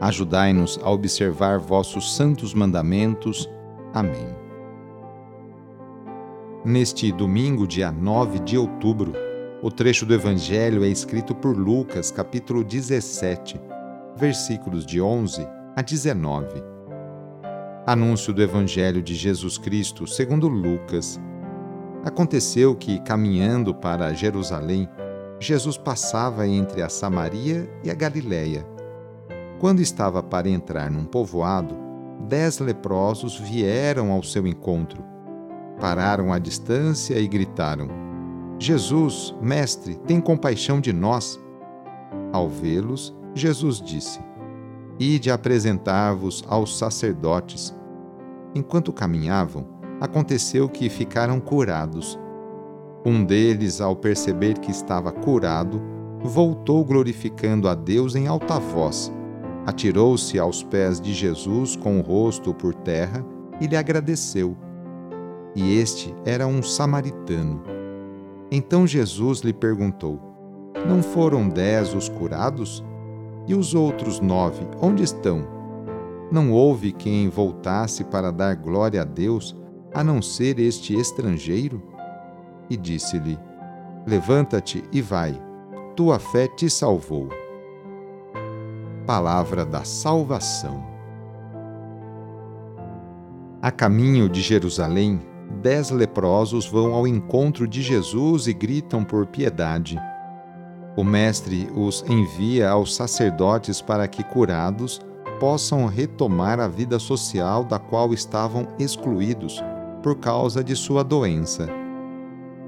Ajudai-nos a observar vossos santos mandamentos. Amém. Neste domingo, dia 9 de outubro, o trecho do Evangelho é escrito por Lucas, capítulo 17, versículos de 11 a 19. Anúncio do Evangelho de Jesus Cristo segundo Lucas. Aconteceu que, caminhando para Jerusalém, Jesus passava entre a Samaria e a Galiléia quando estava para entrar num povoado, dez leprosos vieram ao seu encontro. Pararam à distância e gritaram: Jesus, mestre, tem compaixão de nós. Ao vê-los, Jesus disse: Ide apresentar-vos aos sacerdotes. Enquanto caminhavam, aconteceu que ficaram curados. Um deles, ao perceber que estava curado, voltou glorificando a Deus em alta voz atirou-se aos pés de Jesus com o rosto por terra e lhe agradeceu. E este era um samaritano. Então Jesus lhe perguntou: Não foram dez os curados? E os outros nove, onde estão? Não houve quem voltasse para dar glória a Deus, a não ser este estrangeiro? E disse-lhe: Levanta-te e vai, tua fé te salvou palavra da salvação. A caminho de Jerusalém, dez leprosos vão ao encontro de Jesus e gritam por piedade. O Mestre os envia aos sacerdotes para que, curados, possam retomar a vida social da qual estavam excluídos por causa de sua doença.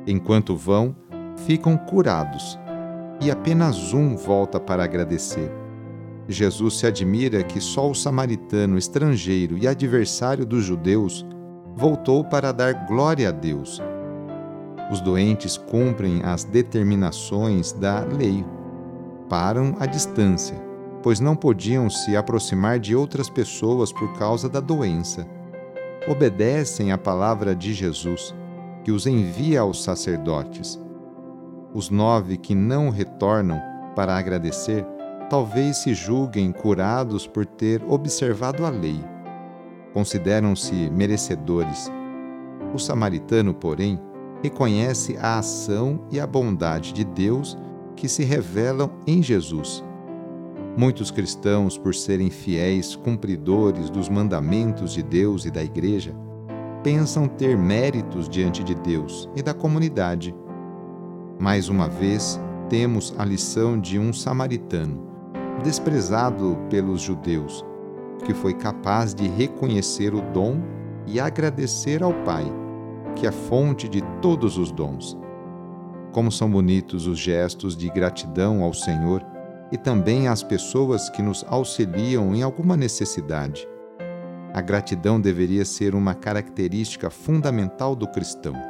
Enquanto vão, ficam curados, e apenas um volta para agradecer. Jesus se admira que só o samaritano estrangeiro e adversário dos judeus voltou para dar glória a Deus. Os doentes cumprem as determinações da lei. Param à distância, pois não podiam se aproximar de outras pessoas por causa da doença. Obedecem à palavra de Jesus, que os envia aos sacerdotes. Os nove que não retornam para agradecer talvez se julguem curados por ter observado a lei. Consideram-se merecedores. O samaritano, porém, reconhece a ação e a bondade de Deus que se revelam em Jesus. Muitos cristãos, por serem fiéis cumpridores dos mandamentos de Deus e da Igreja, pensam ter méritos diante de Deus e da comunidade. Mais uma vez, temos a lição de um samaritano desprezado pelos judeus, que foi capaz de reconhecer o dom e agradecer ao Pai, que é fonte de todos os dons. Como são bonitos os gestos de gratidão ao Senhor e também às pessoas que nos auxiliam em alguma necessidade. A gratidão deveria ser uma característica fundamental do cristão.